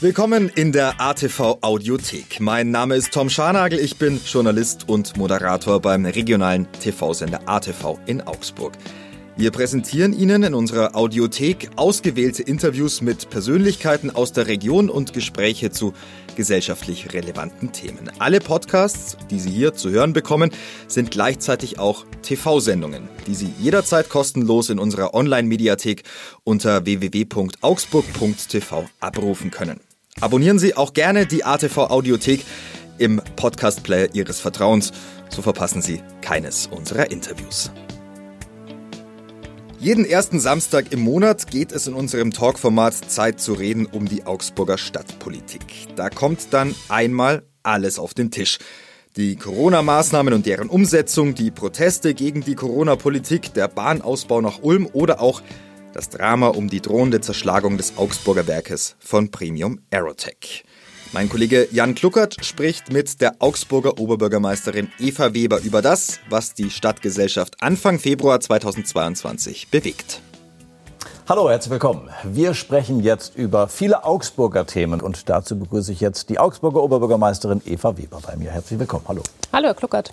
Willkommen in der ATV Audiothek. Mein Name ist Tom Scharnagel, ich bin Journalist und Moderator beim regionalen TV-Sender ATV in Augsburg. Wir präsentieren Ihnen in unserer Audiothek ausgewählte Interviews mit Persönlichkeiten aus der Region und Gespräche zu gesellschaftlich relevanten Themen. Alle Podcasts, die Sie hier zu hören bekommen, sind gleichzeitig auch TV-Sendungen, die Sie jederzeit kostenlos in unserer Online-Mediathek unter www.augsburg.tv abrufen können. Abonnieren Sie auch gerne die ATV Audiothek im Podcast-Player Ihres Vertrauens, so verpassen Sie keines unserer Interviews. Jeden ersten Samstag im Monat geht es in unserem Talkformat Zeit zu reden um die Augsburger Stadtpolitik. Da kommt dann einmal alles auf den Tisch. Die Corona-Maßnahmen und deren Umsetzung, die Proteste gegen die Corona-Politik, der Bahnausbau nach Ulm oder auch das Drama um die drohende Zerschlagung des Augsburger Werkes von Premium Aerotech. Mein Kollege Jan Kluckert spricht mit der Augsburger Oberbürgermeisterin Eva Weber über das, was die Stadtgesellschaft Anfang Februar 2022 bewegt. Hallo, herzlich willkommen. Wir sprechen jetzt über viele Augsburger Themen und dazu begrüße ich jetzt die Augsburger Oberbürgermeisterin Eva Weber bei mir. Herzlich willkommen. Hallo. Hallo, Herr Kluckert.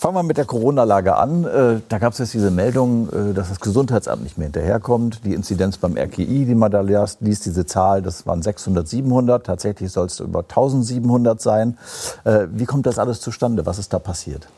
Fangen wir mit der Corona-Lage an. Äh, da gab es jetzt diese Meldung, äh, dass das Gesundheitsamt nicht mehr hinterherkommt. Die Inzidenz beim RKI, die man da liest, diese Zahl, das waren 600, 700. Tatsächlich soll es über 1700 sein. Äh, wie kommt das alles zustande? Was ist da passiert?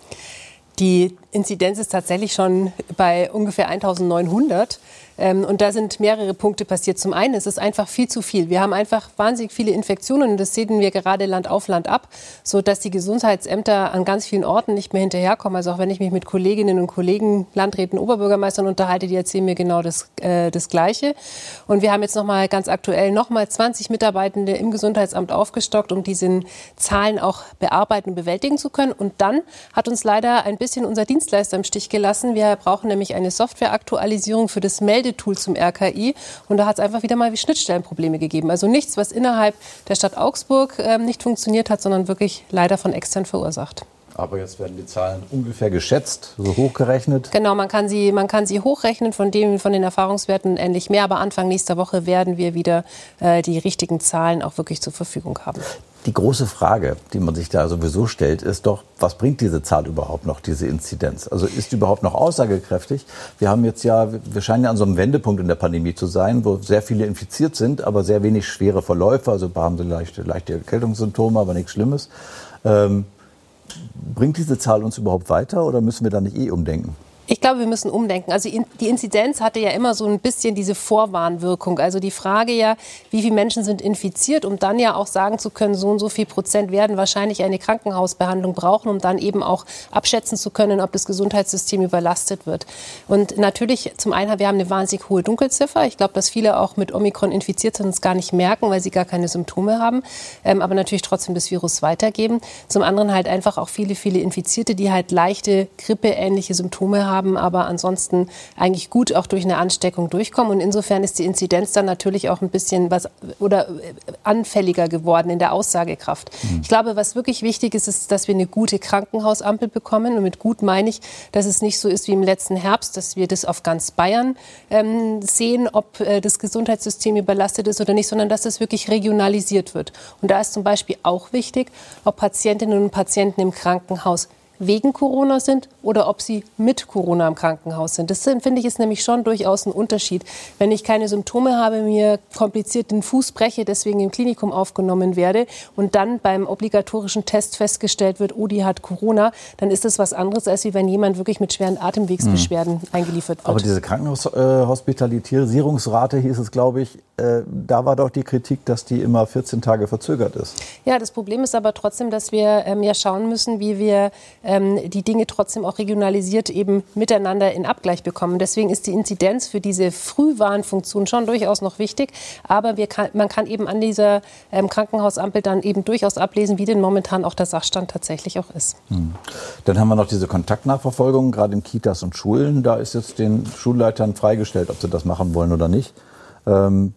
Die Inzidenz ist tatsächlich schon bei ungefähr 1900. Ähm, und da sind mehrere Punkte passiert. Zum einen ist es einfach viel zu viel. Wir haben einfach wahnsinnig viele Infektionen und das sehen wir gerade Land auf Land ab, sodass die Gesundheitsämter an ganz vielen Orten nicht mehr hinterherkommen. Also auch wenn ich mich mit Kolleginnen und Kollegen, Landräten, Oberbürgermeistern unterhalte, die erzählen mir genau das, äh, das Gleiche. Und wir haben jetzt nochmal ganz aktuell nochmal 20 Mitarbeitende im Gesundheitsamt aufgestockt, um diese Zahlen auch bearbeiten und bewältigen zu können. Und dann hat uns leider ein bisschen unser Dienstleister im Stich gelassen. Wir brauchen nämlich eine Softwareaktualisierung für das Melden Meldetool zum RKI. Und da hat es einfach wieder mal wie Schnittstellenprobleme gegeben. Also nichts, was innerhalb der Stadt Augsburg äh, nicht funktioniert hat, sondern wirklich leider von extern verursacht. Aber jetzt werden die Zahlen ungefähr geschätzt, so hochgerechnet. Genau, man kann sie, man kann sie hochrechnen von, dem, von den Erfahrungswerten ähnlich mehr. Aber Anfang nächster Woche werden wir wieder äh, die richtigen Zahlen auch wirklich zur Verfügung haben. Die große Frage, die man sich da sowieso stellt, ist doch, was bringt diese Zahl überhaupt noch, diese Inzidenz? Also ist die überhaupt noch aussagekräftig? Wir haben jetzt ja, wir scheinen ja an so einem Wendepunkt in der Pandemie zu sein, wo sehr viele infiziert sind, aber sehr wenig schwere Verläufe. Also haben sie leichte, leichte Erkältungssymptome, aber nichts Schlimmes. Ähm, bringt diese Zahl uns überhaupt weiter oder müssen wir da nicht eh umdenken? Ich glaube, wir müssen umdenken. Also die Inzidenz hatte ja immer so ein bisschen diese Vorwarnwirkung. Also die Frage ja, wie viele Menschen sind infiziert, um dann ja auch sagen zu können, so und so viel Prozent werden wahrscheinlich eine Krankenhausbehandlung brauchen, um dann eben auch abschätzen zu können, ob das Gesundheitssystem überlastet wird. Und natürlich, zum einen, wir haben eine wahnsinnig hohe Dunkelziffer. Ich glaube, dass viele auch mit Omikron infiziert sind und es gar nicht merken, weil sie gar keine Symptome haben, ähm, aber natürlich trotzdem das Virus weitergeben. Zum anderen halt einfach auch viele, viele Infizierte, die halt leichte grippeähnliche Symptome haben haben, aber ansonsten eigentlich gut auch durch eine Ansteckung durchkommen. Und insofern ist die Inzidenz dann natürlich auch ein bisschen was oder äh, anfälliger geworden in der Aussagekraft. Mhm. Ich glaube, was wirklich wichtig ist, ist, dass wir eine gute Krankenhausampel bekommen. Und mit gut meine ich, dass es nicht so ist wie im letzten Herbst, dass wir das auf ganz Bayern ähm, sehen, ob äh, das Gesundheitssystem überlastet ist oder nicht, sondern dass das wirklich regionalisiert wird. Und da ist zum Beispiel auch wichtig, ob Patientinnen und Patienten im Krankenhaus wegen Corona sind oder ob sie mit Corona im Krankenhaus sind. Das finde ich ist nämlich schon durchaus ein Unterschied. Wenn ich keine Symptome habe, mir kompliziert den Fuß breche, deswegen im Klinikum aufgenommen werde und dann beim obligatorischen Test festgestellt wird, oh, die hat Corona, dann ist das was anderes, als wenn jemand wirklich mit schweren Atemwegsbeschwerden mhm. eingeliefert wird. Aber diese Krankenhaushospitalisierungsrate hieß es, glaube ich, äh, da war doch die Kritik, dass die immer 14 Tage verzögert ist. Ja, das Problem ist aber trotzdem, dass wir ähm, ja schauen müssen, wie wir ähm, die Dinge trotzdem auch regionalisiert eben miteinander in Abgleich bekommen. Deswegen ist die Inzidenz für diese Frühwarnfunktion schon durchaus noch wichtig. Aber kann, man kann eben an dieser ähm, Krankenhausampel dann eben durchaus ablesen, wie denn momentan auch der Sachstand tatsächlich auch ist. Hm. Dann haben wir noch diese Kontaktnachverfolgung, gerade in Kitas und Schulen. Da ist jetzt den Schulleitern freigestellt, ob sie das machen wollen oder nicht. Ähm,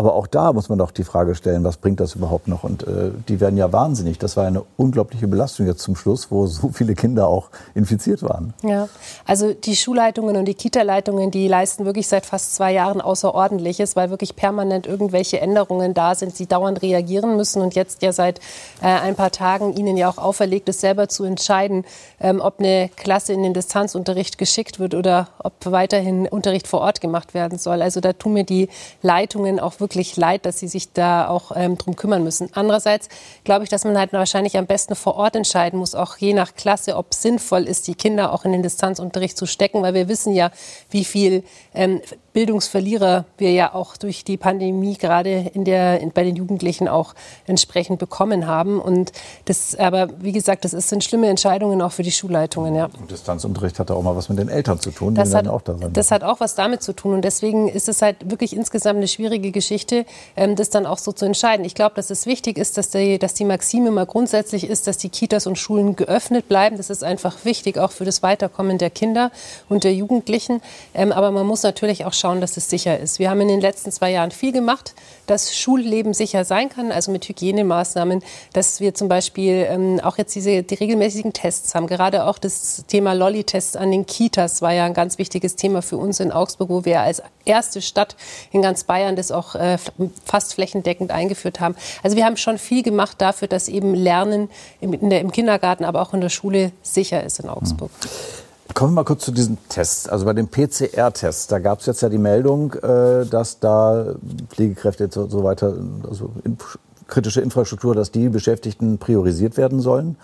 Aber auch da muss man doch die Frage stellen, was bringt das überhaupt noch? Und äh, die werden ja wahnsinnig. Das war eine unglaubliche Belastung jetzt zum Schluss, wo so viele Kinder auch infiziert waren. Ja, also die Schulleitungen und die Kita-Leitungen, die leisten wirklich seit fast zwei Jahren Außerordentliches, weil wirklich permanent irgendwelche Änderungen da sind, sie dauernd reagieren müssen und jetzt ja seit äh, ein paar Tagen ihnen ja auch auferlegt ist, selber zu entscheiden, ähm, ob eine Klasse in den Distanzunterricht geschickt wird oder ob weiterhin Unterricht vor Ort gemacht werden soll. Also da tun mir die Leitungen auch wirklich leid, dass sie sich da auch ähm, drum kümmern müssen. Andererseits glaube ich, dass man halt wahrscheinlich am besten vor Ort entscheiden muss, auch je nach Klasse, ob sinnvoll ist, die Kinder auch in den Distanzunterricht zu stecken, weil wir wissen ja, wie viel ähm, Bildungsverlierer wir ja auch durch die Pandemie gerade in der, in, bei den Jugendlichen auch entsprechend bekommen haben. Und das, aber wie gesagt, das sind schlimme Entscheidungen auch für die Schulleitungen. Ja. Und Distanzunterricht hat auch mal was mit den Eltern zu tun. Das, hat, auch da das hat auch was damit zu tun. Und deswegen ist es halt wirklich insgesamt eine schwierige Geschichte, ähm, das dann auch so zu entscheiden. Ich glaube, dass es wichtig ist, dass die, dass die Maxime mal grundsätzlich ist, dass die Kitas und Schulen geöffnet bleiben. Das ist einfach wichtig, auch für das Weiterkommen der Kinder und der Jugendlichen. Ähm, aber man muss natürlich auch schauen, dass es sicher ist. Wir haben in den letzten zwei Jahren viel gemacht, dass Schulleben sicher sein kann, also mit Hygienemaßnahmen, dass wir zum Beispiel ähm, auch jetzt diese die regelmäßigen Tests haben. Gerade auch das Thema Lolli-Tests an den Kitas war ja ein ganz wichtiges Thema für uns in Augsburg, wo wir als erste Stadt in ganz Bayern das auch äh, fast flächendeckend eingeführt haben. Also wir haben schon viel gemacht dafür, dass eben Lernen im, der, im Kindergarten, aber auch in der Schule sicher ist in Augsburg. Mhm. Kommen wir mal kurz zu diesen Tests. Also bei den PCR-Tests, da gab es jetzt ja die Meldung, äh, dass da Pflegekräfte und so weiter, also kritische Infrastruktur, dass die Beschäftigten priorisiert werden sollen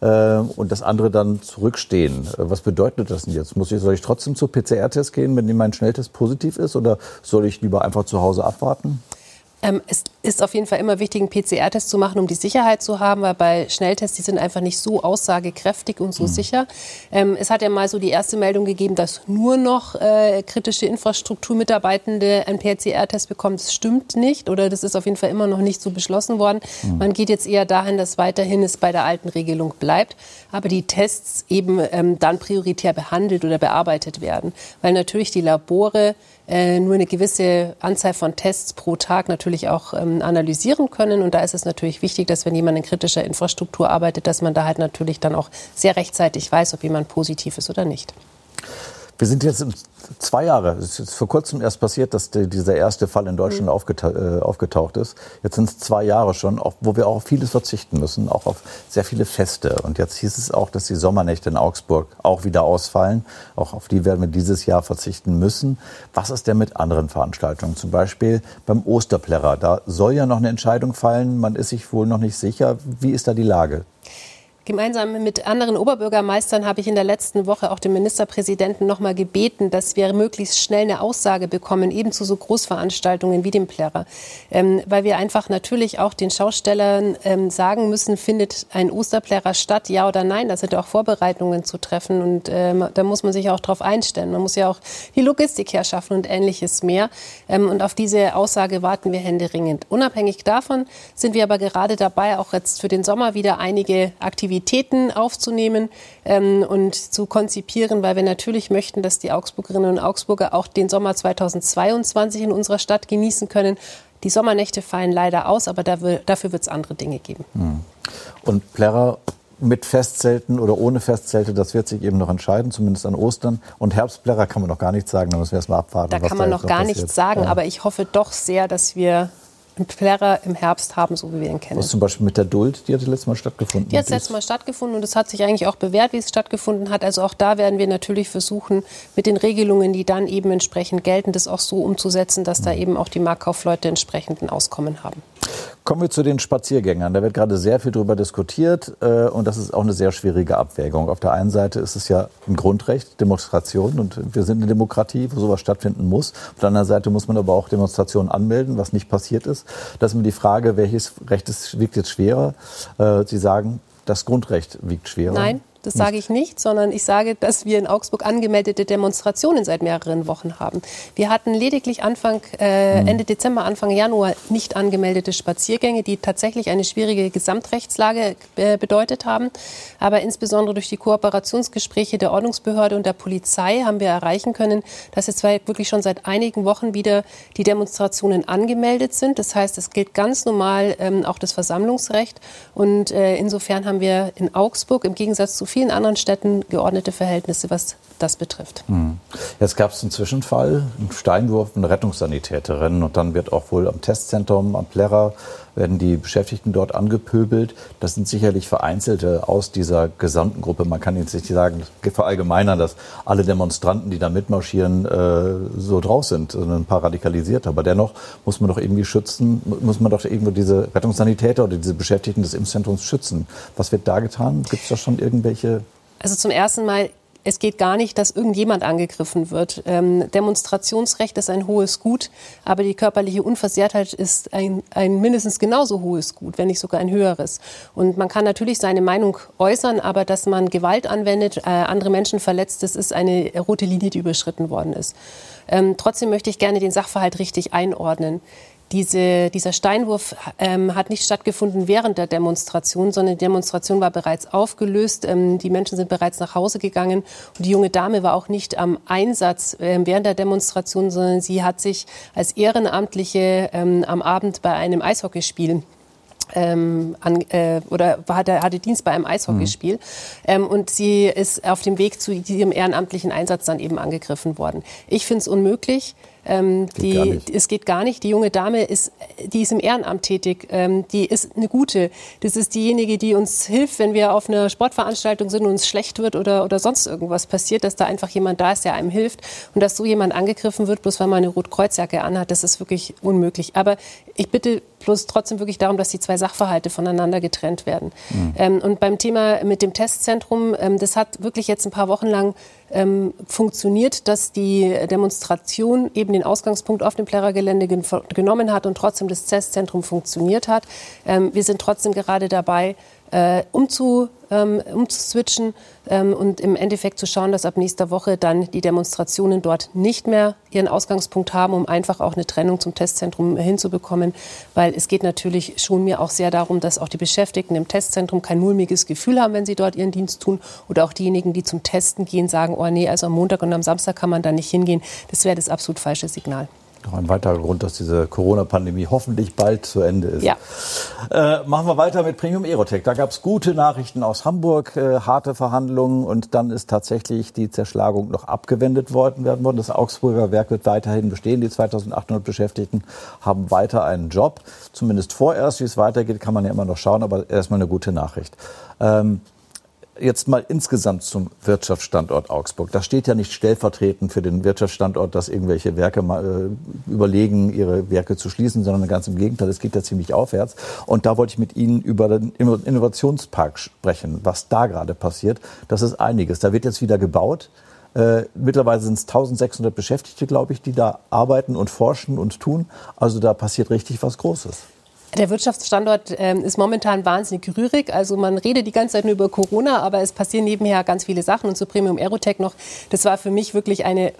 äh, und das andere dann zurückstehen. Äh, was bedeutet das denn jetzt? Muss ich, soll ich trotzdem zur PCR-Test gehen, wenn mein Schnelltest positiv ist oder soll ich lieber einfach zu Hause abwarten? Ähm, es ist auf jeden Fall immer wichtig, einen PCR-Test zu machen, um die Sicherheit zu haben, weil bei Schnelltests, die sind einfach nicht so aussagekräftig und so mhm. sicher. Ähm, es hat ja mal so die erste Meldung gegeben, dass nur noch äh, kritische Infrastrukturmitarbeitende einen PCR-Test bekommen. Das stimmt nicht oder das ist auf jeden Fall immer noch nicht so beschlossen worden. Mhm. Man geht jetzt eher dahin, dass weiterhin es bei der alten Regelung bleibt, aber die Tests eben ähm, dann prioritär behandelt oder bearbeitet werden, weil natürlich die Labore äh, nur eine gewisse Anzahl von Tests pro Tag natürlich auch ähm, analysieren können. Und da ist es natürlich wichtig, dass wenn jemand in kritischer Infrastruktur arbeitet, dass man da halt natürlich dann auch sehr rechtzeitig weiß, ob jemand positiv ist oder nicht. Wir sind jetzt zwei Jahre, es ist vor kurzem erst passiert, dass die, dieser erste Fall in Deutschland mhm. aufgetaucht, äh, aufgetaucht ist. Jetzt sind es zwei Jahre schon, auch, wo wir auch auf vieles verzichten müssen, auch auf sehr viele Feste. Und jetzt hieß es auch, dass die Sommernächte in Augsburg auch wieder ausfallen. Auch auf die werden wir dieses Jahr verzichten müssen. Was ist denn mit anderen Veranstaltungen? Zum Beispiel beim Osterplärrer. Da soll ja noch eine Entscheidung fallen. Man ist sich wohl noch nicht sicher. Wie ist da die Lage? Gemeinsam mit anderen Oberbürgermeistern habe ich in der letzten Woche auch den Ministerpräsidenten noch mal gebeten, dass wir möglichst schnell eine Aussage bekommen, eben zu so Großveranstaltungen wie dem Plärrer. Ähm, weil wir einfach natürlich auch den Schaustellern ähm, sagen müssen, findet ein Osterplärrer statt, ja oder nein. Da sind auch Vorbereitungen zu treffen und ähm, da muss man sich auch darauf einstellen. Man muss ja auch die Logistik herschaffen und ähnliches mehr. Ähm, und auf diese Aussage warten wir händeringend. Unabhängig davon sind wir aber gerade dabei, auch jetzt für den Sommer wieder einige Aktivitäten Aktivitäten aufzunehmen ähm, und zu konzipieren, weil wir natürlich möchten, dass die Augsburgerinnen und Augsburger auch den Sommer 2022 in unserer Stadt genießen können. Die Sommernächte fallen leider aus, aber dafür wird es andere Dinge geben. Hm. Und Plärrer mit Festzelten oder ohne Festzelte, das wird sich eben noch entscheiden, zumindest an Ostern. Und Herbstplärrer kann man noch gar nichts sagen, da müssen wir erst mal abwarten. Da kann man noch gar nichts sagen, ja. aber ich hoffe doch sehr, dass wir einen Plärrer im Herbst haben, so wie wir ihn kennen. Was zum Beispiel mit der Duld, die hat letztes Mal stattgefunden? Die hat das letzte Mal stattgefunden und es hat sich eigentlich auch bewährt, wie es stattgefunden hat. Also auch da werden wir natürlich versuchen, mit den Regelungen, die dann eben entsprechend gelten, das auch so umzusetzen, dass da eben auch die Marktkaufleute entsprechend ein Auskommen haben. Kommen wir zu den Spaziergängern. Da wird gerade sehr viel darüber diskutiert äh, und das ist auch eine sehr schwierige Abwägung. Auf der einen Seite ist es ja ein Grundrecht, Demonstration und wir sind eine Demokratie, wo sowas stattfinden muss. Auf der anderen Seite muss man aber auch Demonstrationen anmelden, was nicht passiert ist. Das ist mir die Frage, welches Recht ist, wiegt jetzt schwerer? Äh, Sie sagen, das Grundrecht wiegt schwerer. Nein, das sage ich nicht, sondern ich sage, dass wir in Augsburg angemeldete Demonstrationen seit mehreren Wochen haben. Wir hatten lediglich Anfang, äh, mhm. Ende Dezember, Anfang Januar nicht angemeldete Spaziergänge, die tatsächlich eine schwierige Gesamtrechtslage äh, bedeutet haben. Aber insbesondere durch die Kooperationsgespräche der Ordnungsbehörde und der Polizei haben wir erreichen können, dass jetzt wirklich schon seit einigen Wochen wieder die Demonstrationen angemeldet sind. Das heißt, es gilt ganz normal ähm, auch das Versammlungsrecht. Und äh, insofern haben wir in Augsburg im Gegensatz zu vielen anderen Städten geordnete Verhältnisse, was das betrifft. Hm. Jetzt gab es einen Zwischenfall, einen Steinwurf, eine Rettungssanitäterin und dann wird auch wohl am Testzentrum am Plärrer werden die Beschäftigten dort angepöbelt. Das sind sicherlich Vereinzelte aus dieser gesamten Gruppe. Man kann jetzt nicht sagen, verallgemeinern, dass alle Demonstranten, die da mitmarschieren, äh, so drauf sind, sondern ein paar radikalisiert. Aber dennoch muss man doch irgendwie schützen, muss man doch irgendwo diese Rettungssanitäter oder diese Beschäftigten des Impfzentrums schützen. Was wird da getan? Gibt es da schon irgendwelche also zum ersten Mal es geht gar nicht, dass irgendjemand angegriffen wird. Ähm, Demonstrationsrecht ist ein hohes Gut, aber die körperliche Unversehrtheit ist ein, ein, mindestens genauso hohes Gut, wenn nicht sogar ein höheres. Und man kann natürlich seine Meinung äußern, aber dass man Gewalt anwendet, äh, andere Menschen verletzt, das ist eine rote Linie, die überschritten worden ist. Ähm, trotzdem möchte ich gerne den Sachverhalt richtig einordnen. Diese, dieser Steinwurf ähm, hat nicht stattgefunden während der Demonstration, sondern die Demonstration war bereits aufgelöst. Ähm, die Menschen sind bereits nach Hause gegangen. Und die junge Dame war auch nicht am Einsatz äh, während der Demonstration, sondern sie hat sich als Ehrenamtliche ähm, am Abend bei einem Eishockeyspiel ähm, an, äh, oder hatte, hatte Dienst bei einem Eishockeyspiel. Mhm. Ähm, und sie ist auf dem Weg zu ihrem ehrenamtlichen Einsatz dann eben angegriffen worden. Ich finde es unmöglich, ähm, die, es geht gar nicht. Die junge Dame ist, die ist im Ehrenamt tätig. Ähm, die ist eine gute. Das ist diejenige, die uns hilft, wenn wir auf einer Sportveranstaltung sind und uns schlecht wird oder, oder sonst irgendwas passiert, dass da einfach jemand da ist, der einem hilft. Und dass so jemand angegriffen wird, bloß weil man eine Rotkreuzjacke anhat, das ist wirklich unmöglich. Aber ich bitte bloß trotzdem wirklich darum, dass die zwei Sachverhalte voneinander getrennt werden. Mhm. Ähm, und beim Thema mit dem Testzentrum, ähm, das hat wirklich jetzt ein paar Wochen lang ähm, funktioniert, dass die Demonstration eben den Ausgangspunkt auf dem Plärrer-Gelände gen genommen hat und trotzdem das Testzentrum funktioniert hat. Ähm, wir sind trotzdem gerade dabei, äh, umzu, ähm, umzuswitchen ähm, und im Endeffekt zu schauen, dass ab nächster Woche dann die Demonstrationen dort nicht mehr ihren Ausgangspunkt haben, um einfach auch eine Trennung zum Testzentrum hinzubekommen. Weil es geht natürlich schon mir auch sehr darum, dass auch die Beschäftigten im Testzentrum kein mulmiges Gefühl haben, wenn sie dort ihren Dienst tun. Oder auch diejenigen, die zum Testen gehen, sagen, oh nee, also am Montag und am Samstag kann man da nicht hingehen. Das wäre das absolut falsche Signal. Noch ein weiterer Grund, dass diese Corona-Pandemie hoffentlich bald zu Ende ist. Ja. Äh, machen wir weiter mit Premium Aerotech. Da gab es gute Nachrichten aus Hamburg, äh, harte Verhandlungen und dann ist tatsächlich die Zerschlagung noch abgewendet worden, werden worden. Das Augsburger Werk wird weiterhin bestehen. Die 2800 Beschäftigten haben weiter einen Job. Zumindest vorerst, wie es weitergeht, kann man ja immer noch schauen, aber erstmal eine gute Nachricht. Ähm, jetzt mal insgesamt zum Wirtschaftsstandort Augsburg. Da steht ja nicht stellvertretend für den Wirtschaftsstandort, dass irgendwelche Werke mal, äh, überlegen, ihre Werke zu schließen, sondern ganz im Gegenteil, es geht ja ziemlich aufwärts. Und da wollte ich mit Ihnen über den Innovationspark sprechen, was da gerade passiert. Das ist einiges. Da wird jetzt wieder gebaut. Äh, mittlerweile sind es 1600 Beschäftigte, glaube ich, die da arbeiten und forschen und tun. Also da passiert richtig was Großes. Der Wirtschaftsstandort ähm, ist momentan wahnsinnig rührig. Also man redet die ganze Zeit nur über Corona, aber es passieren nebenher ganz viele Sachen. Und zu Premium Aerotech noch, das war für mich wirklich eine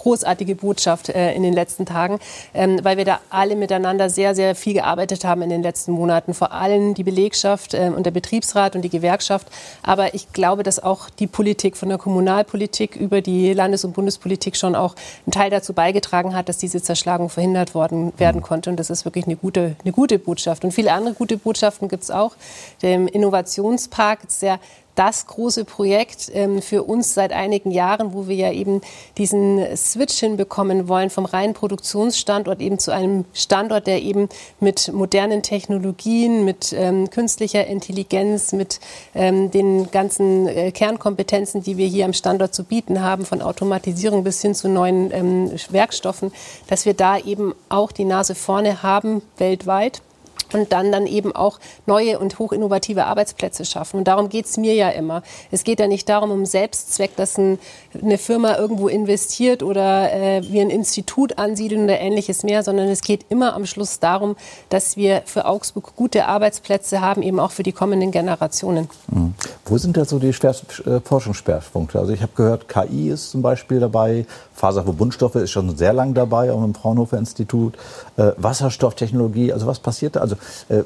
großartige Botschaft äh, in den letzten Tagen, ähm, weil wir da alle miteinander sehr, sehr viel gearbeitet haben in den letzten Monaten. Vor allem die Belegschaft äh, und der Betriebsrat und die Gewerkschaft. Aber ich glaube, dass auch die Politik von der Kommunalpolitik über die Landes- und Bundespolitik schon auch einen Teil dazu beigetragen hat, dass diese Zerschlagung verhindert worden werden mhm. konnte. Und das ist wirklich eine gute, eine gute Botschaft. Und viele andere gute Botschaften gibt es auch. Der Innovationspark ist sehr das große Projekt ähm, für uns seit einigen Jahren, wo wir ja eben diesen Switch hinbekommen wollen vom reinen Produktionsstandort eben zu einem Standort, der eben mit modernen Technologien, mit ähm, künstlicher Intelligenz, mit ähm, den ganzen äh, Kernkompetenzen, die wir hier am Standort zu bieten haben, von Automatisierung bis hin zu neuen ähm, Werkstoffen, dass wir da eben auch die Nase vorne haben weltweit und dann dann eben auch neue und hochinnovative Arbeitsplätze schaffen. Und darum geht es mir ja immer. Es geht ja nicht darum, um Selbstzweck, dass ein, eine Firma irgendwo investiert oder äh, wir ein Institut ansiedeln oder ähnliches mehr, sondern es geht immer am Schluss darum, dass wir für Augsburg gute Arbeitsplätze haben, eben auch für die kommenden Generationen. Mhm. Wo sind da so die Schwer äh, Forschungsschwerpunkte? Also ich habe gehört, KI ist zum Beispiel dabei, Faserverbundstoffe ist schon sehr lang dabei, auch im Fraunhofer Institut, äh, Wasserstofftechnologie, also was passiert da? Also äh,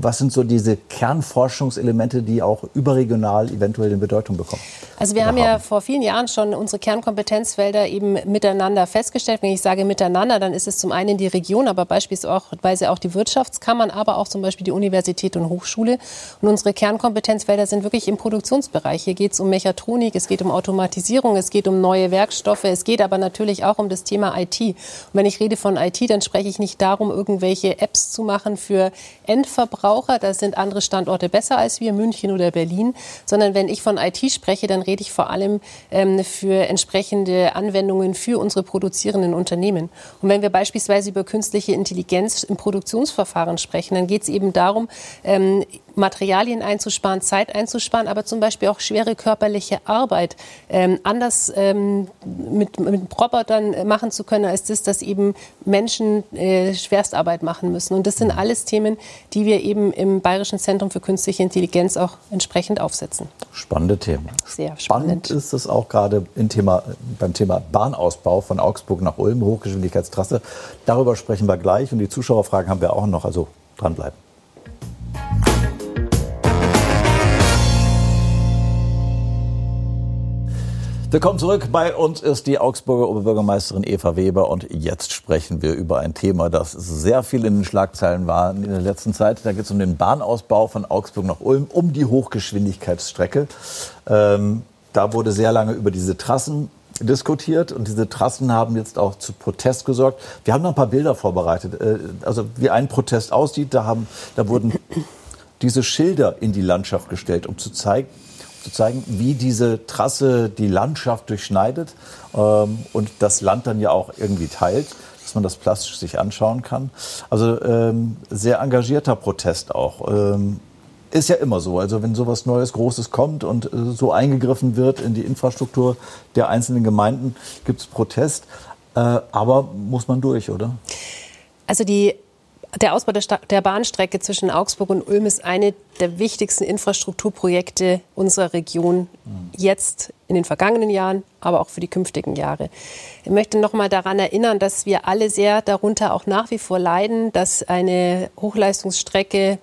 was sind so diese Kernforschungselemente, die auch überregional eventuell in Bedeutung bekommen? Also wir haben, haben ja vor vielen Jahren schon unsere Kernkompetenzfelder eben miteinander festgestellt. Wenn ich sage miteinander, dann ist es zum einen die Region, aber beispielsweise auch die Wirtschaftskammern, aber auch zum Beispiel die Universität und Hochschule. Und unsere Kernkompetenzfelder sind wirklich im Produktionsbereich. Hier geht es um Mechatronik, es geht um Automatisierung, es geht um neue Werkstoffe, es geht aber natürlich auch um das Thema IT. Und wenn ich rede von IT, dann spreche ich nicht darum, irgendwelche Apps zu machen für Endverbraucher. Da sind andere Standorte besser als wir, München oder Berlin. Sondern wenn ich von IT spreche, dann rede ich vor allem ähm, für entsprechende Anwendungen für unsere produzierenden Unternehmen. Und wenn wir beispielsweise über künstliche Intelligenz im Produktionsverfahren sprechen, dann geht es eben darum, ähm, Materialien einzusparen, Zeit einzusparen, aber zum Beispiel auch schwere körperliche Arbeit ähm, anders ähm, mit, mit Robotern machen zu können, als das, dass eben Menschen äh, Schwerstarbeit machen müssen. Und das sind alles Themen, die wir eben im Bayerischen Zentrum für künstliche Intelligenz auch entsprechend aufsetzen. Spannende Themen. Sehr spannend. Spannend ist es auch gerade Thema, beim Thema Bahnausbau von Augsburg nach Ulm, Hochgeschwindigkeitstrasse. Darüber sprechen wir gleich und die Zuschauerfragen haben wir auch noch, also dranbleiben. Willkommen zurück. Bei uns ist die Augsburger Oberbürgermeisterin Eva Weber und jetzt sprechen wir über ein Thema, das sehr viel in den Schlagzeilen war in der letzten Zeit. Da geht es um den Bahnausbau von Augsburg nach Ulm, um die Hochgeschwindigkeitsstrecke. Ähm, da wurde sehr lange über diese Trassen diskutiert und diese Trassen haben jetzt auch zu Protest gesorgt. Wir haben noch ein paar Bilder vorbereitet. Äh, also wie ein Protest aussieht, da, haben, da wurden diese Schilder in die Landschaft gestellt, um zu zeigen, zu zeigen, wie diese Trasse die Landschaft durchschneidet ähm, und das Land dann ja auch irgendwie teilt, dass man das plastisch sich anschauen kann. Also ähm, sehr engagierter Protest auch. Ähm, ist ja immer so. Also wenn sowas Neues, Großes kommt und äh, so eingegriffen wird in die Infrastruktur der einzelnen Gemeinden, gibt es Protest. Äh, aber muss man durch, oder? Also die der Ausbau der, der, Bahnstrecke zwischen Augsburg und Ulm ist eine der wichtigsten Infrastrukturprojekte unserer Region jetzt in den vergangenen Jahren, aber auch für die künftigen Jahre. Ich möchte noch mal daran erinnern, dass wir alle sehr darunter auch nach wie vor leiden, dass eine Hochleistungsstrecke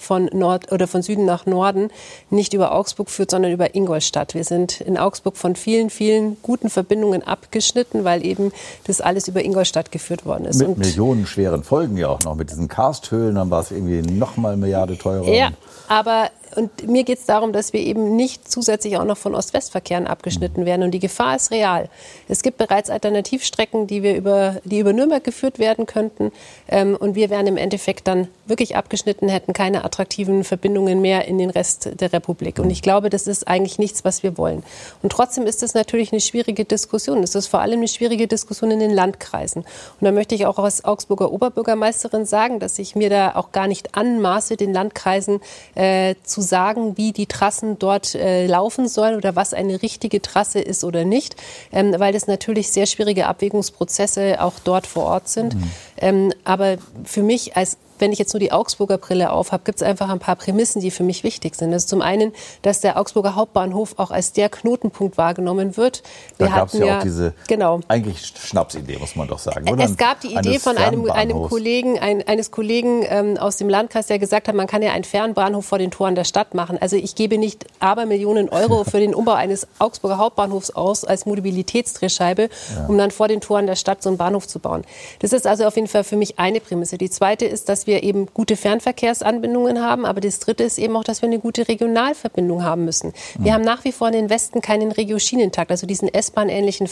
von Nord oder von Süden nach Norden nicht über Augsburg führt, sondern über Ingolstadt. Wir sind in Augsburg von vielen, vielen guten Verbindungen abgeschnitten, weil eben das alles über Ingolstadt geführt worden ist. Mit Und millionenschweren Folgen ja auch noch. Mit diesen Karsthöhlen, dann war es irgendwie noch mal eine Milliarde teurer. Ja, aber und mir geht es darum, dass wir eben nicht zusätzlich auch noch von Ost-West-Verkehren abgeschnitten werden. Und die Gefahr ist real. Es gibt bereits Alternativstrecken, die, wir über, die über Nürnberg geführt werden könnten. Ähm, und wir wären im Endeffekt dann wirklich abgeschnitten, hätten keine attraktiven Verbindungen mehr in den Rest der Republik. Und ich glaube, das ist eigentlich nichts, was wir wollen. Und trotzdem ist es natürlich eine schwierige Diskussion. Es ist vor allem eine schwierige Diskussion in den Landkreisen. Und da möchte ich auch als Augsburger Oberbürgermeisterin sagen, dass ich mir da auch gar nicht anmaße, den Landkreisen äh, zu zu sagen, wie die Trassen dort äh, laufen sollen oder was eine richtige Trasse ist oder nicht, ähm, weil das natürlich sehr schwierige Abwägungsprozesse auch dort vor Ort sind. Mhm. Ähm, aber für mich als wenn ich jetzt nur die Augsburger Brille aufhabe, gibt es einfach ein paar Prämissen, die für mich wichtig sind. Das ist zum einen, dass der Augsburger Hauptbahnhof auch als der Knotenpunkt wahrgenommen wird. Wir da gab es ja, ja, auch diese genau. eigentlich Schnapsidee, muss man doch sagen. Oder? Es gab die Idee von einem, einem Kollegen, ein, eines Kollegen ähm, aus dem Landkreis, der gesagt hat, man kann ja einen Fernbahnhof vor den Toren der Stadt machen. Also ich gebe nicht aber Millionen Euro für den Umbau eines Augsburger Hauptbahnhofs aus als Mobilitätsdrehscheibe, ja. um dann vor den Toren der Stadt so einen Bahnhof zu bauen. Das ist also auf jeden Fall für mich eine Prämisse. Die zweite ist, dass wir wir eben gute Fernverkehrsanbindungen haben. Aber das Dritte ist eben auch, dass wir eine gute Regionalverbindung haben müssen. Wir mhm. haben nach wie vor in den Westen keinen Regioschienentakt, also diesen S-Bahn-ähnlichen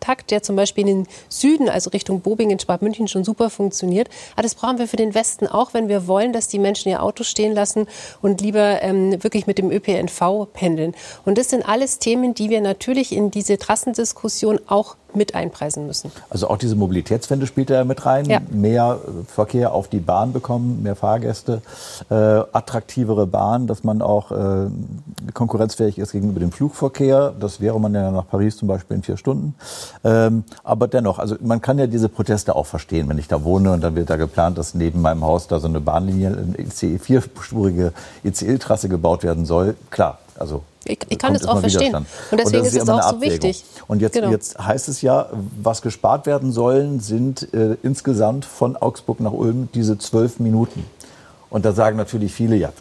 Takt, der zum Beispiel in den Süden, also Richtung Bobingen, Schwab-München schon super funktioniert. Aber das brauchen wir für den Westen auch, wenn wir wollen, dass die Menschen ihr Auto stehen lassen und lieber ähm, wirklich mit dem ÖPNV pendeln. Und das sind alles Themen, die wir natürlich in diese Trassendiskussion auch mit einpreisen müssen. Also auch diese Mobilitätswende spielt da mit rein. Ja. Mehr Verkehr auf die Bahn bekommen, mehr Fahrgäste, äh, attraktivere Bahn, dass man auch äh, konkurrenzfähig ist gegenüber dem Flugverkehr. Das wäre man ja nach Paris zum Beispiel in vier Stunden. Ähm, aber dennoch, also man kann ja diese Proteste auch verstehen, wenn ich da wohne und dann wird da geplant, dass neben meinem Haus da so eine Bahnlinie, eine ICE, vierspurige ICE-Trasse gebaut werden soll. Klar, also ich, ich kann es auch verstehen. Und deswegen und ist, ist es auch so wichtig. Und jetzt, genau. jetzt heißt es ja, was gespart werden sollen, sind äh, insgesamt von Augsburg nach Ulm diese zwölf Minuten. Und da sagen natürlich viele, ja,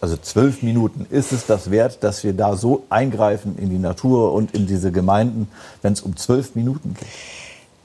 also zwölf Minuten, ist es das wert, dass wir da so eingreifen in die Natur und in diese Gemeinden, wenn es um zwölf Minuten geht?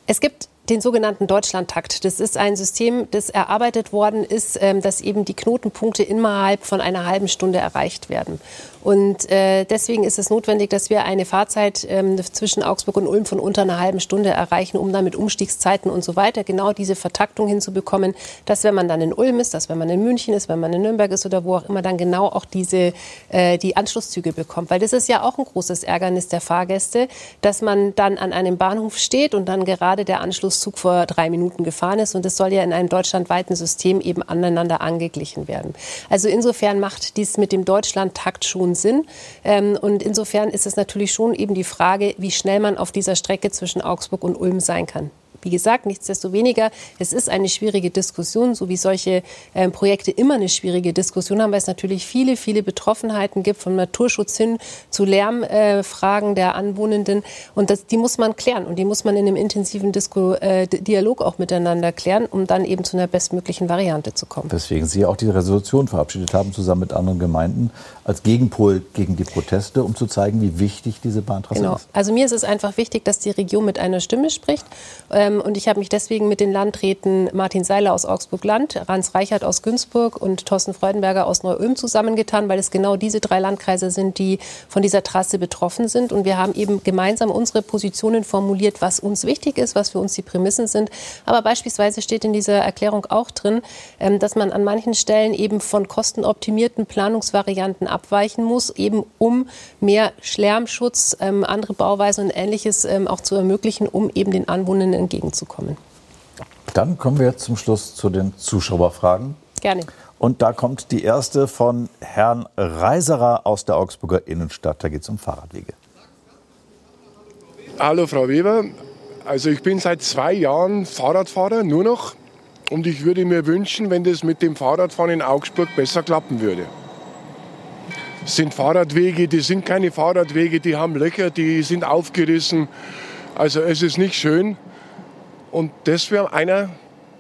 Es gibt den sogenannten Deutschlandtakt. Das ist ein System, das erarbeitet worden ist, ähm, dass eben die Knotenpunkte innerhalb von einer halben Stunde erreicht werden. Und äh, deswegen ist es notwendig, dass wir eine Fahrzeit ähm, zwischen Augsburg und Ulm von unter einer halben Stunde erreichen, um dann mit Umstiegszeiten und so weiter genau diese Vertaktung hinzubekommen, dass wenn man dann in Ulm ist, dass wenn man in München ist, wenn man in Nürnberg ist oder wo auch immer, dann genau auch diese äh, die Anschlusszüge bekommt. Weil das ist ja auch ein großes Ärgernis der Fahrgäste, dass man dann an einem Bahnhof steht und dann gerade der Anschlusszug vor drei Minuten gefahren ist. Und das soll ja in einem deutschlandweiten System eben aneinander angeglichen werden. Also insofern macht dies mit dem Deutschlandtakt schon Sinn. Ähm, und insofern ist es natürlich schon eben die Frage, wie schnell man auf dieser Strecke zwischen Augsburg und Ulm sein kann. Wie gesagt, nichtsdestoweniger, es ist eine schwierige Diskussion, so wie solche äh, Projekte immer eine schwierige Diskussion haben, weil es natürlich viele, viele Betroffenheiten gibt, vom Naturschutz hin zu Lärmfragen äh, der Anwohnenden. Und das, die muss man klären und die muss man in einem intensiven Disco, äh, Dialog auch miteinander klären, um dann eben zu einer bestmöglichen Variante zu kommen. Weswegen Sie auch die Resolution verabschiedet haben, zusammen mit anderen Gemeinden, als Gegenpol gegen die Proteste, um zu zeigen, wie wichtig diese Bahntrasse genau. ist. Also mir ist es einfach wichtig, dass die Region mit einer Stimme spricht. Ähm, und ich habe mich deswegen mit den Landräten Martin Seiler aus Augsburg-Land, Rans Reichert aus Günzburg und Thorsten Freudenberger aus Neu-Ulm zusammengetan, weil es genau diese drei Landkreise sind, die von dieser Trasse betroffen sind. Und wir haben eben gemeinsam unsere Positionen formuliert, was uns wichtig ist, was für uns die Prämissen sind. Aber beispielsweise steht in dieser Erklärung auch drin, ähm, dass man an manchen Stellen eben von kostenoptimierten Planungsvarianten abweichen muss, eben um mehr Lärmschutz, ähm, andere Bauweisen und Ähnliches auch zu ermöglichen, um eben den Anwohnern entgegen entgegenzukommen. Dann kommen wir zum Schluss zu den Zuschauerfragen. Gerne. Und da kommt die erste von Herrn Reiserer aus der Augsburger Innenstadt. Da geht es um Fahrradwege. Hallo Frau Weber. Also ich bin seit zwei Jahren Fahrradfahrer, nur noch. Und ich würde mir wünschen, wenn das mit dem Fahrradfahren in Augsburg besser klappen würde. Sind Fahrradwege, die sind keine Fahrradwege, die haben Löcher, die sind aufgerissen. Also es ist nicht schön. Und das wäre einer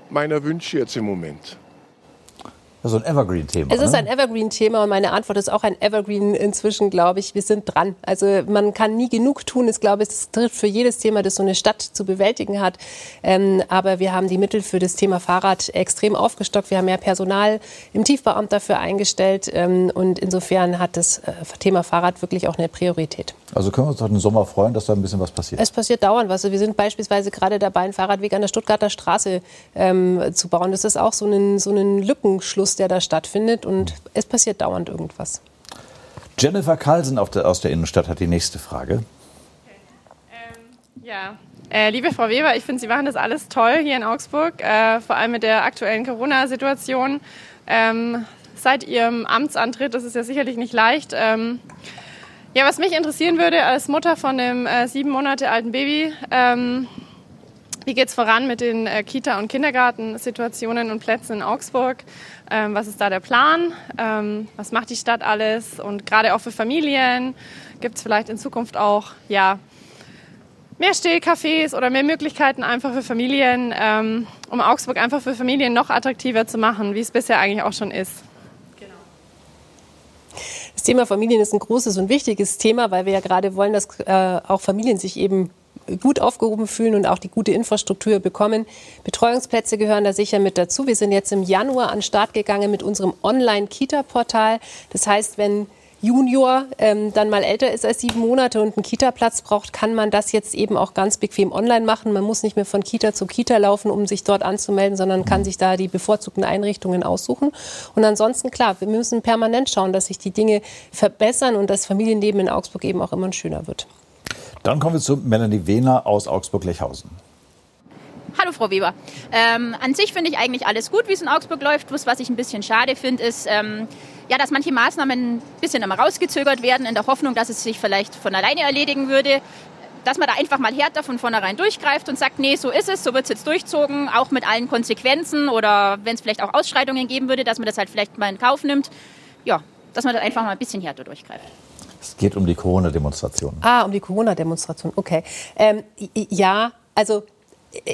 meiner Wünsche jetzt im Moment. Das ist ein Evergreen-Thema. Es ist ne? ein Evergreen-Thema und meine Antwort ist auch ein Evergreen inzwischen, glaube ich. Wir sind dran. Also man kann nie genug tun. Ich glaube, es trifft für jedes Thema, das so eine Stadt zu bewältigen hat. Ähm, aber wir haben die Mittel für das Thema Fahrrad extrem aufgestockt. Wir haben mehr Personal im Tiefbauamt dafür eingestellt. Ähm, und insofern hat das äh, Thema Fahrrad wirklich auch eine Priorität. Also können wir uns doch im Sommer freuen, dass da ein bisschen was passiert. Es passiert dauernd was. Also wir sind beispielsweise gerade dabei, einen Fahrradweg an der Stuttgarter Straße ähm, zu bauen. Das ist auch so ein, so ein Lückenschluss der da stattfindet und es passiert dauernd irgendwas. Jennifer Carlsen der, aus der Innenstadt hat die nächste Frage. Ähm, ja, äh, liebe Frau Weber, ich finde, Sie machen das alles toll hier in Augsburg, äh, vor allem mit der aktuellen Corona-Situation. Ähm, seit Ihrem Amtsantritt, das ist ja sicherlich nicht leicht. Ähm, ja, was mich interessieren würde als Mutter von einem äh, sieben Monate alten Baby, ähm, wie geht es voran mit den äh, Kita- und Kindergartensituationen und Plätzen in Augsburg? Ähm, was ist da der Plan? Ähm, was macht die Stadt alles? Und gerade auch für Familien gibt es vielleicht in Zukunft auch ja, mehr Stillcafés oder mehr Möglichkeiten einfach für Familien, ähm, um Augsburg einfach für Familien noch attraktiver zu machen, wie es bisher eigentlich auch schon ist. Genau. Das Thema Familien ist ein großes und wichtiges Thema, weil wir ja gerade wollen, dass äh, auch Familien sich eben gut aufgehoben fühlen und auch die gute Infrastruktur bekommen. Betreuungsplätze gehören da sicher mit dazu. Wir sind jetzt im Januar an den Start gegangen mit unserem Online-Kita-Portal. Das heißt, wenn Junior ähm, dann mal älter ist als sieben Monate und einen Kita-Platz braucht, kann man das jetzt eben auch ganz bequem online machen. Man muss nicht mehr von Kita zu Kita laufen, um sich dort anzumelden, sondern kann sich da die bevorzugten Einrichtungen aussuchen. Und ansonsten, klar, wir müssen permanent schauen, dass sich die Dinge verbessern und das Familienleben in Augsburg eben auch immer schöner wird. Dann kommen wir zu Melanie Wehner aus Augsburg-Lechhausen. Hallo Frau Weber. Ähm, an sich finde ich eigentlich alles gut, wie es in Augsburg läuft. Was ich ein bisschen schade finde, ist, ähm, ja, dass manche Maßnahmen ein bisschen immer rausgezögert werden, in der Hoffnung, dass es sich vielleicht von alleine erledigen würde. Dass man da einfach mal härter von vornherein durchgreift und sagt, nee, so ist es, so wird es jetzt durchzogen, auch mit allen Konsequenzen oder wenn es vielleicht auch Ausschreitungen geben würde, dass man das halt vielleicht mal in Kauf nimmt. Ja, dass man da einfach mal ein bisschen härter durchgreift. Es geht um die Corona-Demonstration. Ah, um die Corona-Demonstration, okay. Ähm, ja, also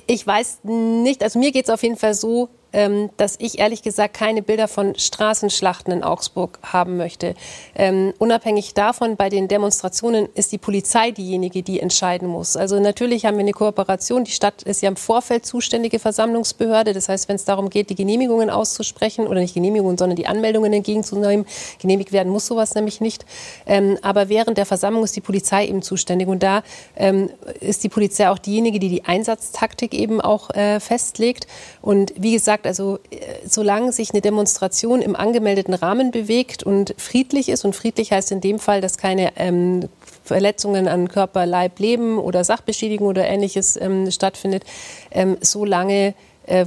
ich weiß nicht, also mir geht es auf jeden Fall so, ähm, dass ich ehrlich gesagt keine Bilder von Straßenschlachten in Augsburg haben möchte. Ähm, unabhängig davon, bei den Demonstrationen ist die Polizei diejenige, die entscheiden muss. Also natürlich haben wir eine Kooperation. Die Stadt ist ja im Vorfeld zuständige Versammlungsbehörde. Das heißt, wenn es darum geht, die Genehmigungen auszusprechen oder nicht Genehmigungen, sondern die Anmeldungen entgegenzunehmen, genehmigt werden muss sowas nämlich nicht. Ähm, aber während der Versammlung ist die Polizei eben zuständig. Und da ähm, ist die Polizei auch diejenige, die die Einsatztaktik eben auch äh, festlegt. Und wie gesagt, gesagt, also äh, solange sich eine Demonstration im angemeldeten Rahmen bewegt und friedlich ist, und friedlich heißt in dem Fall, dass keine ähm, Verletzungen an Körper, Leib, Leben oder Sachbeschädigung oder ähnliches ähm, stattfindet, ähm, solange äh,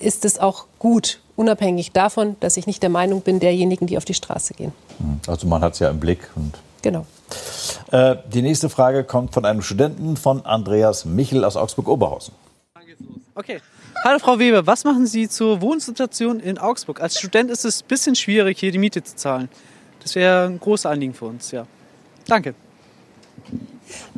ist es auch gut, unabhängig davon, dass ich nicht der Meinung bin derjenigen, die auf die Straße gehen. Hm, also man hat es ja im Blick. genau. Äh, die nächste Frage kommt von einem Studenten von Andreas Michel aus Augsburg-Oberhausen. Okay. Hallo Frau Weber, was machen Sie zur Wohnsituation in Augsburg? Als Student ist es ein bisschen schwierig, hier die Miete zu zahlen. Das wäre ein großes Anliegen für uns, ja. Danke.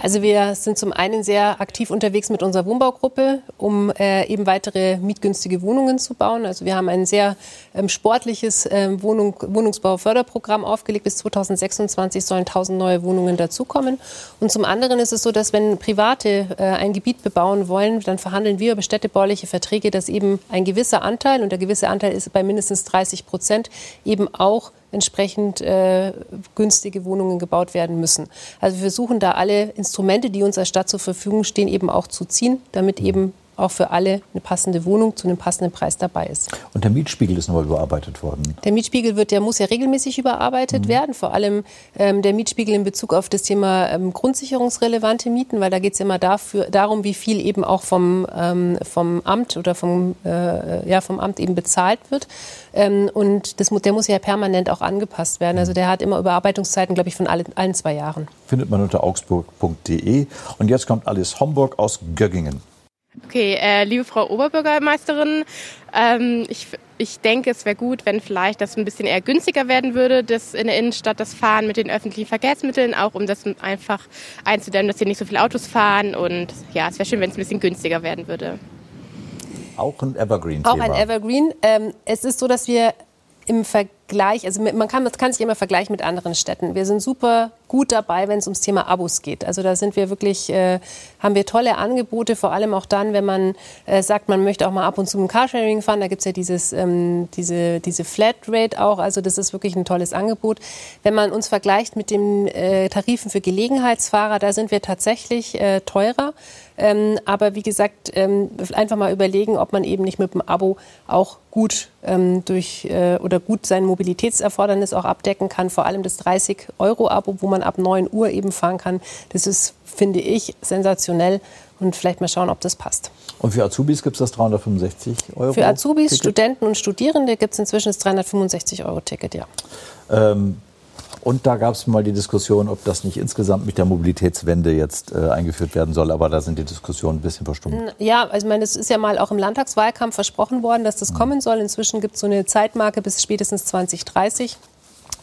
Also wir sind zum einen sehr aktiv unterwegs mit unserer Wohnbaugruppe, um äh, eben weitere mietgünstige Wohnungen zu bauen. Also wir haben ein sehr ähm, sportliches ähm, Wohnung, Wohnungsbauförderprogramm aufgelegt. Bis 2026 sollen 1000 neue Wohnungen dazukommen. Und zum anderen ist es so, dass wenn Private äh, ein Gebiet bebauen wollen, dann verhandeln wir über städtebauliche Verträge, dass eben ein gewisser Anteil, und der gewisse Anteil ist bei mindestens 30 Prozent, eben auch entsprechend äh, günstige Wohnungen gebaut werden müssen. Also wir versuchen da alle Instrumente, die uns als Stadt zur Verfügung stehen, eben auch zu ziehen, damit eben auch für alle eine passende Wohnung zu einem passenden Preis dabei ist. Und der Mietspiegel ist nochmal überarbeitet worden. Der Mietspiegel wird, der muss ja regelmäßig überarbeitet mhm. werden. Vor allem ähm, der Mietspiegel in Bezug auf das Thema ähm, grundsicherungsrelevante Mieten, weil da geht es immer dafür, darum, wie viel eben auch vom, ähm, vom Amt oder vom, äh, ja, vom Amt eben bezahlt wird. Ähm, und das, der muss ja permanent auch angepasst werden. Also der hat immer Überarbeitungszeiten, glaube ich, von alle, allen zwei Jahren. Findet man unter augsburg.de. Und jetzt kommt Alice Homburg aus Göggingen. Okay, äh, liebe Frau Oberbürgermeisterin, ähm, ich, ich denke, es wäre gut, wenn vielleicht das ein bisschen eher günstiger werden würde, das in der Innenstadt, das Fahren mit den öffentlichen Verkehrsmitteln, auch um das einfach einzudämmen, dass hier nicht so viele Autos fahren. Und ja, es wäre schön, wenn es ein bisschen günstiger werden würde. Auch ein Evergreen-Thema. Auch ein Evergreen. Ähm, es ist so, dass wir im Vergleich, also man kann, das kann sich immer vergleichen mit anderen Städten. Wir sind super gut dabei, wenn es ums Thema Abos geht. Also da sind wir wirklich, äh, haben wir tolle Angebote, vor allem auch dann, wenn man äh, sagt, man möchte auch mal ab und zu im Carsharing fahren. Da gibt es ja dieses, ähm, diese, diese Flatrate auch. Also das ist wirklich ein tolles Angebot. Wenn man uns vergleicht mit den äh, Tarifen für Gelegenheitsfahrer, da sind wir tatsächlich äh, teurer. Ähm, aber wie gesagt, ähm, einfach mal überlegen, ob man eben nicht mit dem Abo auch gut ähm, durch äh, oder gut sein Mobilitätserfordernis auch abdecken kann. Vor allem das 30-Euro-Abo, wo man ab 9 Uhr eben fahren kann. Das ist, finde ich, sensationell. Und vielleicht mal schauen, ob das passt. Und für Azubis gibt es das 365 Euro? Für Azubis, Ticket? Studenten und Studierende gibt es inzwischen das 365 Euro Ticket, ja. Ähm, und da gab es mal die Diskussion, ob das nicht insgesamt mit der Mobilitätswende jetzt äh, eingeführt werden soll. Aber da sind die Diskussionen ein bisschen verstummt. Ja, also ich meine, es ist ja mal auch im Landtagswahlkampf versprochen worden, dass das mhm. kommen soll. Inzwischen gibt es so eine Zeitmarke bis spätestens 2030.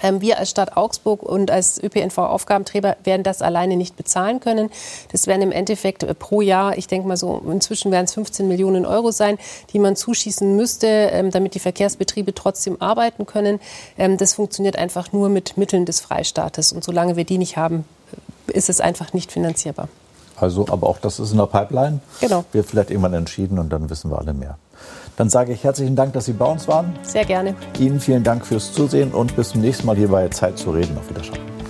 Ähm, wir als Stadt Augsburg und als ÖPNV-Aufgabenträger werden das alleine nicht bezahlen können. Das werden im Endeffekt pro Jahr, ich denke mal so, inzwischen werden es 15 Millionen Euro sein, die man zuschießen müsste, ähm, damit die Verkehrsbetriebe trotzdem arbeiten können. Ähm, das funktioniert einfach nur mit Mitteln des Freistaates. Und solange wir die nicht haben, ist es einfach nicht finanzierbar. Also, aber auch das ist in der Pipeline. Genau. Wird vielleicht irgendwann entschieden und dann wissen wir alle mehr. Dann sage ich herzlichen Dank, dass Sie bei uns waren. Sehr gerne. Ihnen vielen Dank fürs Zusehen und bis zum nächsten Mal hier bei Zeit zu reden. Auf Wiedersehen.